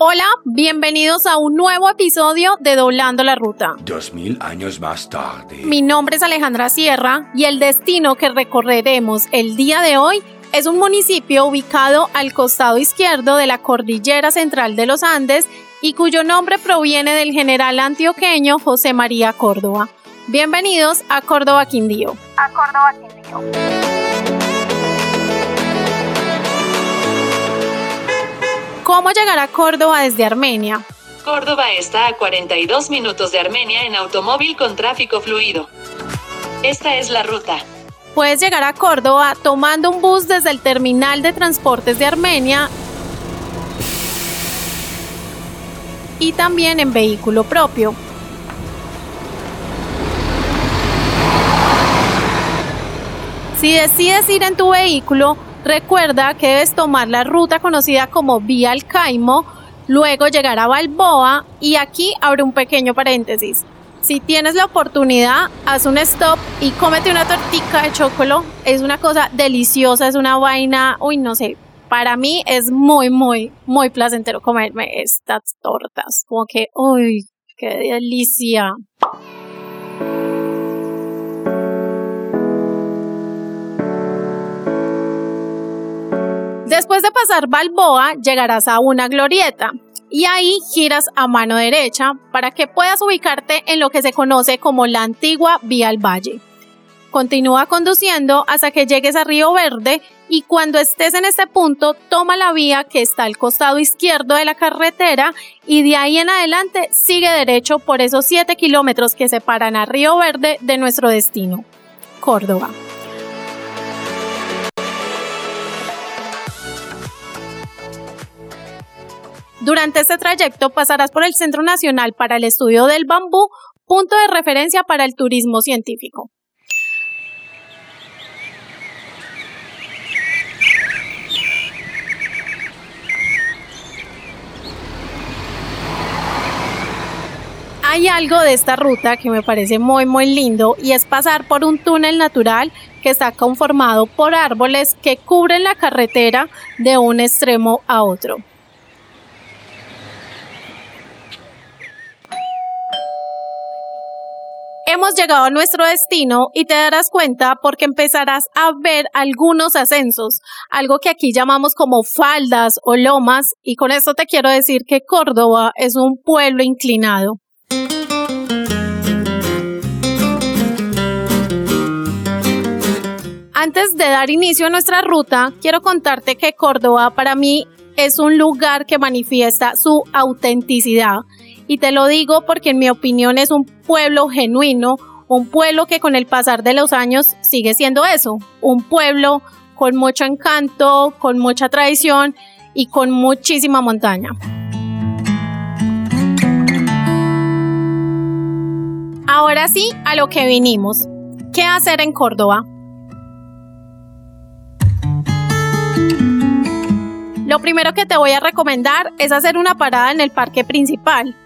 Hola, bienvenidos a un nuevo episodio de Doblando la Ruta. Dos mil años más tarde. Mi nombre es Alejandra Sierra y el destino que recorreremos el día de hoy es un municipio ubicado al costado izquierdo de la cordillera central de los Andes y cuyo nombre proviene del general antioqueño José María Córdoba. Bienvenidos a Córdoba Quindío. A Córdoba Quindío. ¿Cómo llegar a Córdoba desde Armenia? Córdoba está a 42 minutos de Armenia en automóvil con tráfico fluido. Esta es la ruta. Puedes llegar a Córdoba tomando un bus desde el terminal de transportes de Armenia y también en vehículo propio. Si decides ir en tu vehículo, Recuerda que debes tomar la ruta conocida como Vía al Caimo, luego llegar a Balboa y aquí abre un pequeño paréntesis. Si tienes la oportunidad, haz un stop y cómete una tortica de chocolate. Es una cosa deliciosa, es una vaina, uy, no sé. Para mí es muy, muy, muy placentero comerme estas tortas. Como que, uy, qué delicia. Después de pasar Balboa, llegarás a una glorieta y ahí giras a mano derecha para que puedas ubicarte en lo que se conoce como la antigua Vía al Valle. Continúa conduciendo hasta que llegues a Río Verde y cuando estés en este punto toma la vía que está al costado izquierdo de la carretera y de ahí en adelante sigue derecho por esos 7 kilómetros que separan a Río Verde de nuestro destino, Córdoba. Durante este trayecto pasarás por el Centro Nacional para el Estudio del Bambú, punto de referencia para el turismo científico. Hay algo de esta ruta que me parece muy muy lindo y es pasar por un túnel natural que está conformado por árboles que cubren la carretera de un extremo a otro. Hemos llegado a nuestro destino y te darás cuenta porque empezarás a ver algunos ascensos, algo que aquí llamamos como faldas o lomas, y con esto te quiero decir que Córdoba es un pueblo inclinado. Antes de dar inicio a nuestra ruta, quiero contarte que Córdoba para mí es un lugar que manifiesta su autenticidad y te lo digo porque en mi opinión es un pueblo genuino, un pueblo que con el pasar de los años sigue siendo eso, un pueblo con mucho encanto, con mucha tradición y con muchísima montaña. Ahora sí, a lo que vinimos. ¿Qué hacer en Córdoba? Lo primero que te voy a recomendar es hacer una parada en el parque principal.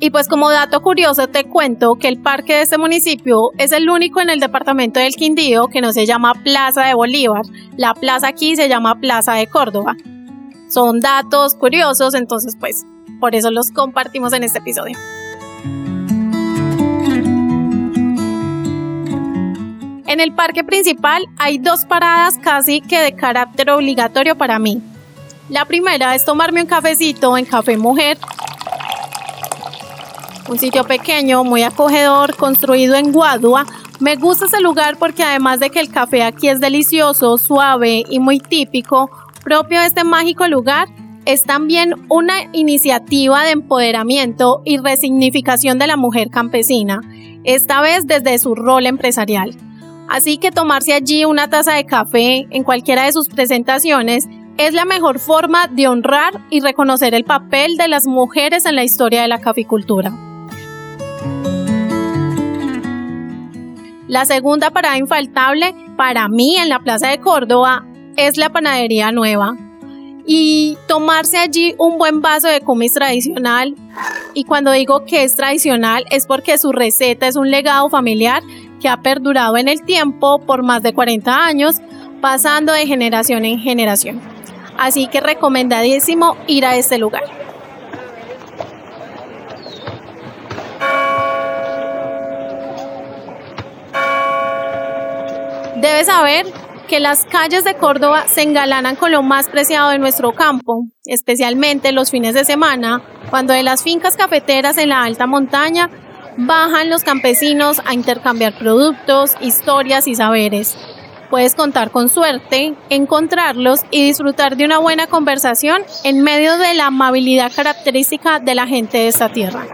Y pues como dato curioso te cuento que el parque de este municipio es el único en el departamento del Quindío que no se llama Plaza de Bolívar. La plaza aquí se llama Plaza de Córdoba. Son datos curiosos, entonces pues por eso los compartimos en este episodio. En el parque principal hay dos paradas casi que de carácter obligatorio para mí. La primera es tomarme un cafecito en Café Mujer un sitio pequeño, muy acogedor, construido en Guadua. Me gusta ese lugar porque además de que el café aquí es delicioso, suave y muy típico, propio de este mágico lugar, es también una iniciativa de empoderamiento y resignificación de la mujer campesina, esta vez desde su rol empresarial. Así que tomarse allí una taza de café en cualquiera de sus presentaciones es la mejor forma de honrar y reconocer el papel de las mujeres en la historia de la caficultura. La segunda parada infaltable para mí en la Plaza de Córdoba es la Panadería Nueva. Y tomarse allí un buen vaso de comis tradicional. Y cuando digo que es tradicional es porque su receta es un legado familiar que ha perdurado en el tiempo por más de 40 años, pasando de generación en generación. Así que recomendadísimo ir a este lugar. Saber que las calles de Córdoba se engalanan con lo más preciado de nuestro campo, especialmente los fines de semana, cuando de las fincas cafeteras en la alta montaña bajan los campesinos a intercambiar productos, historias y saberes. Puedes contar con suerte, encontrarlos y disfrutar de una buena conversación en medio de la amabilidad característica de la gente de esta tierra.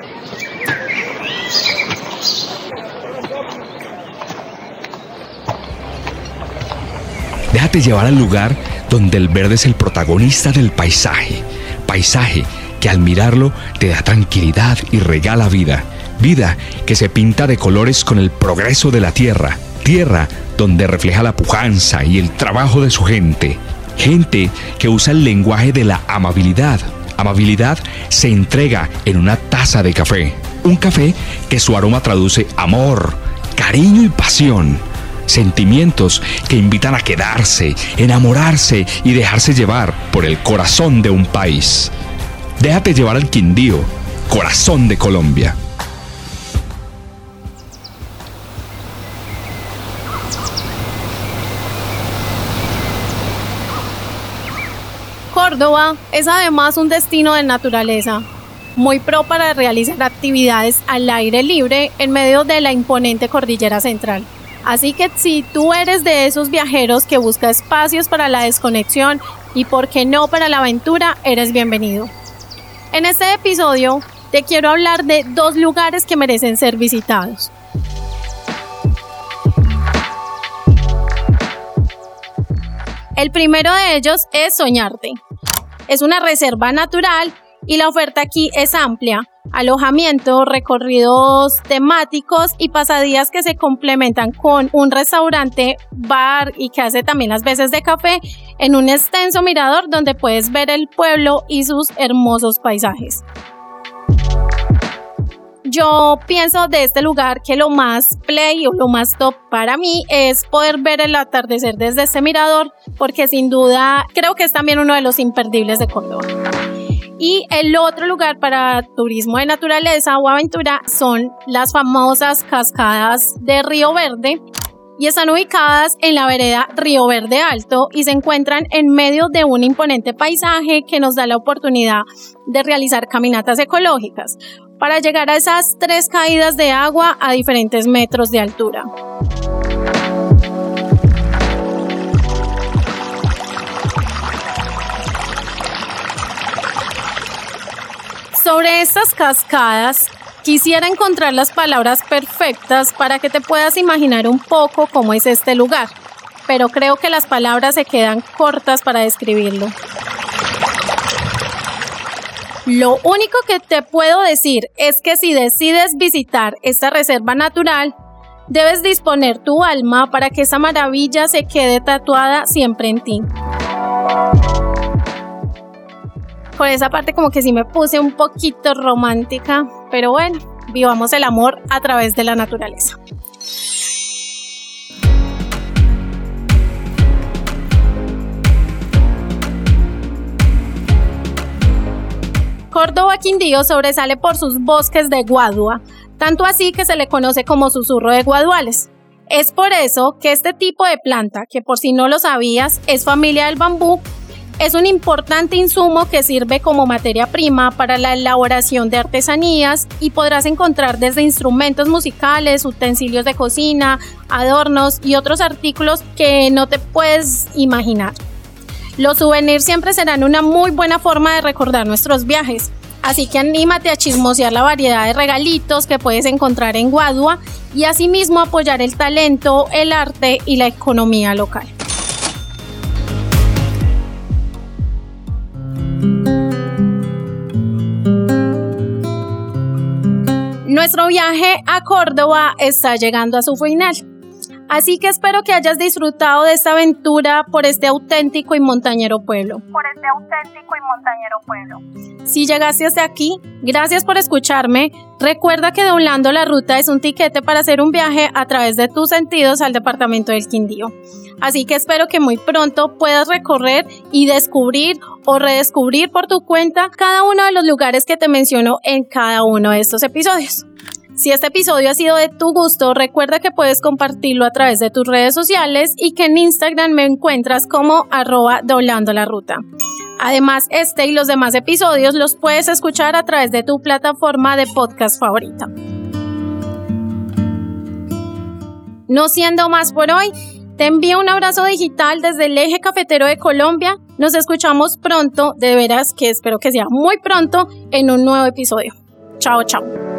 Déjate llevar al lugar donde el verde es el protagonista del paisaje. Paisaje que al mirarlo te da tranquilidad y regala vida. Vida que se pinta de colores con el progreso de la tierra. Tierra donde refleja la pujanza y el trabajo de su gente. Gente que usa el lenguaje de la amabilidad. Amabilidad se entrega en una taza de café. Un café que su aroma traduce amor, cariño y pasión sentimientos que invitan a quedarse, enamorarse y dejarse llevar por el corazón de un país. Déjate llevar al Quindío, corazón de Colombia. Córdoba es además un destino de naturaleza, muy pro para realizar actividades al aire libre en medio de la imponente cordillera central. Así que si tú eres de esos viajeros que busca espacios para la desconexión y por qué no para la aventura, eres bienvenido. En este episodio te quiero hablar de dos lugares que merecen ser visitados. El primero de ellos es Soñarte. Es una reserva natural y la oferta aquí es amplia. Alojamiento, recorridos temáticos y pasadías que se complementan con un restaurante, bar y que hace también las veces de café en un extenso mirador donde puedes ver el pueblo y sus hermosos paisajes. Yo pienso de este lugar que lo más play o lo más top para mí es poder ver el atardecer desde este mirador porque sin duda creo que es también uno de los imperdibles de Córdoba. Y el otro lugar para turismo de naturaleza o aventura son las famosas cascadas de Río Verde y están ubicadas en la vereda Río Verde Alto y se encuentran en medio de un imponente paisaje que nos da la oportunidad de realizar caminatas ecológicas para llegar a esas tres caídas de agua a diferentes metros de altura. Sobre estas cascadas, quisiera encontrar las palabras perfectas para que te puedas imaginar un poco cómo es este lugar, pero creo que las palabras se quedan cortas para describirlo. Lo único que te puedo decir es que si decides visitar esta reserva natural, debes disponer tu alma para que esa maravilla se quede tatuada siempre en ti por esa parte como que sí me puse un poquito romántica, pero bueno, vivamos el amor a través de la naturaleza. Córdoba Quindío sobresale por sus bosques de guadua, tanto así que se le conoce como susurro de guaduales. Es por eso que este tipo de planta, que por si no lo sabías, es familia del bambú, es un importante insumo que sirve como materia prima para la elaboración de artesanías y podrás encontrar desde instrumentos musicales, utensilios de cocina, adornos y otros artículos que no te puedes imaginar. Los souvenirs siempre serán una muy buena forma de recordar nuestros viajes, así que anímate a chismosear la variedad de regalitos que puedes encontrar en Guadua y asimismo apoyar el talento, el arte y la economía local. Nuestro viaje a Córdoba está llegando a su final. Así que espero que hayas disfrutado de esta aventura por este auténtico y montañero pueblo. Por este auténtico y montañero pueblo. Si llegaste hasta aquí, gracias por escucharme. Recuerda que doblando la ruta es un tiquete para hacer un viaje a través de tus sentidos al departamento del Quindío. Así que espero que muy pronto puedas recorrer y descubrir o redescubrir por tu cuenta cada uno de los lugares que te menciono en cada uno de estos episodios. Si este episodio ha sido de tu gusto, recuerda que puedes compartirlo a través de tus redes sociales y que en Instagram me encuentras como arroba doblando la ruta. Además, este y los demás episodios los puedes escuchar a través de tu plataforma de podcast favorita. No siendo más por hoy, te envío un abrazo digital desde el eje cafetero de Colombia. Nos escuchamos pronto, de veras que espero que sea muy pronto, en un nuevo episodio. Chao, chao.